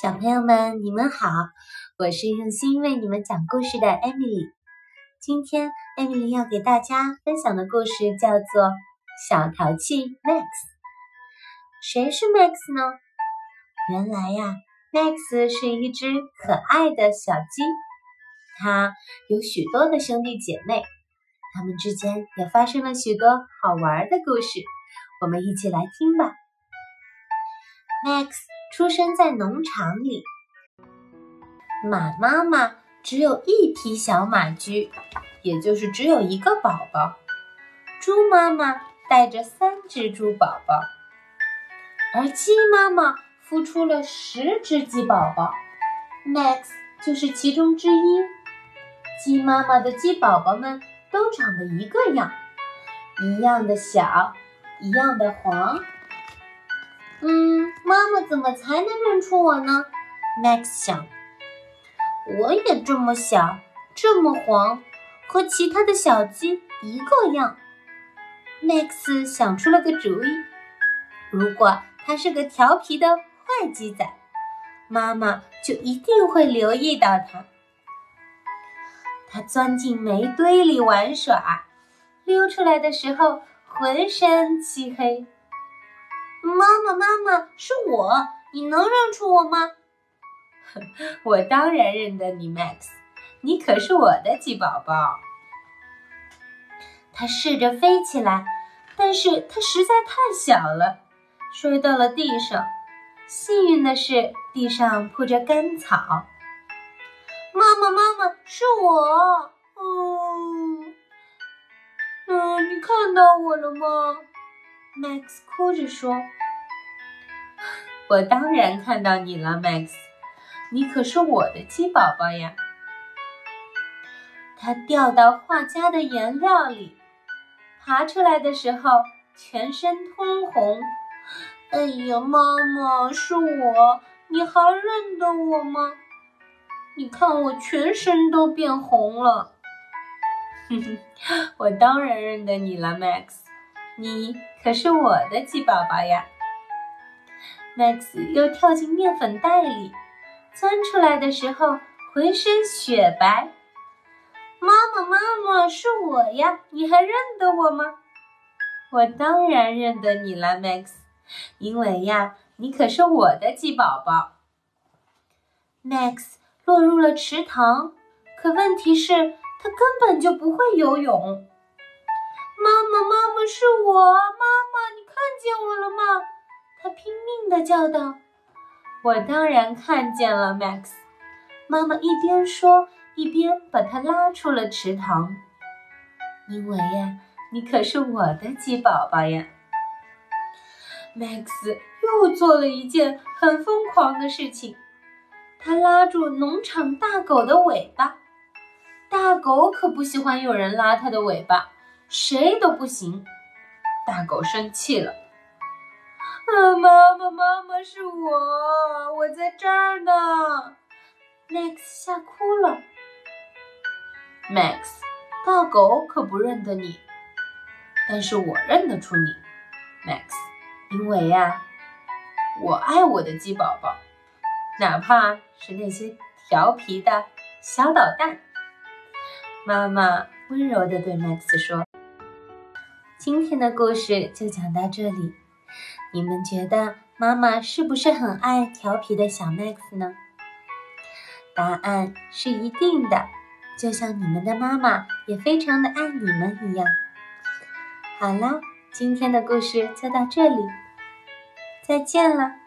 小朋友们，你们好！我是用心为你们讲故事的 Emily。今天，Emily 要给大家分享的故事叫做《小淘气 Max》。谁是 Max 呢？原来呀，Max 是一只可爱的小鸡，它有许多的兄弟姐妹，他们之间也发生了许多好玩的故事。我们一起来听吧。Max 出生在农场里，马妈妈只有一匹小马驹，也就是只有一个宝宝。猪妈妈带着三只猪宝宝，而鸡妈妈孵出了十只鸡宝宝，Max 就是其中之一。鸡妈妈的鸡宝宝们都长得一个样，一样的小，一样的黄。怎么才能认出我呢？Max 想，我也这么小，这么黄，和其他的小鸡一个样。Max 想出了个主意，如果他是个调皮的坏鸡仔，妈妈就一定会留意到他。他钻进煤堆里玩耍，溜出来的时候浑身漆黑。妈妈，妈妈，是我，你能认出我吗？我当然认得你，Max，你可是我的鸡宝宝。它试着飞起来，但是它实在太小了，摔到了地上。幸运的是，地上铺着干草。妈妈，妈妈，是我。嗯，嗯，你看到我了吗？Max 哭着说：“我当然看到你了，Max，你可是我的鸡宝宝呀。”他掉到画家的颜料里，爬出来的时候全身通红。哎呀，妈妈，是我，你还认得我吗？你看我全身都变红了。哼哼，我当然认得你了，Max。你可是我的鸡宝宝呀！Max 又跳进面粉袋里，钻出来的时候浑身雪白。妈妈，妈妈，是我呀！你还认得我吗？我当然认得你了，Max，因为呀，你可是我的鸡宝宝。Max 落入了池塘，可问题是，他根本就不会游泳。妈妈，妈妈是我，妈妈，你看见我了吗？他拼命地叫道。我当然看见了，Max。妈妈一边说，一边把他拉出了池塘。因为呀，你可是我的鸡宝宝呀。Max 又做了一件很疯狂的事情，他拉住农场大狗的尾巴。大狗可不喜欢有人拉它的尾巴。谁都不行，大狗生气了。啊，妈妈，妈妈是我，我在这儿呢。Max 吓哭了。Max，大狗可不认得你，但是我认得出你，Max，因为呀，我爱我的鸡宝宝，哪怕是那些调皮的小捣蛋。妈妈温柔地对 Max 说。今天的故事就讲到这里，你们觉得妈妈是不是很爱调皮的小 Max 呢？答案是一定的，就像你们的妈妈也非常的爱你们一样。好啦，今天的故事就到这里，再见了。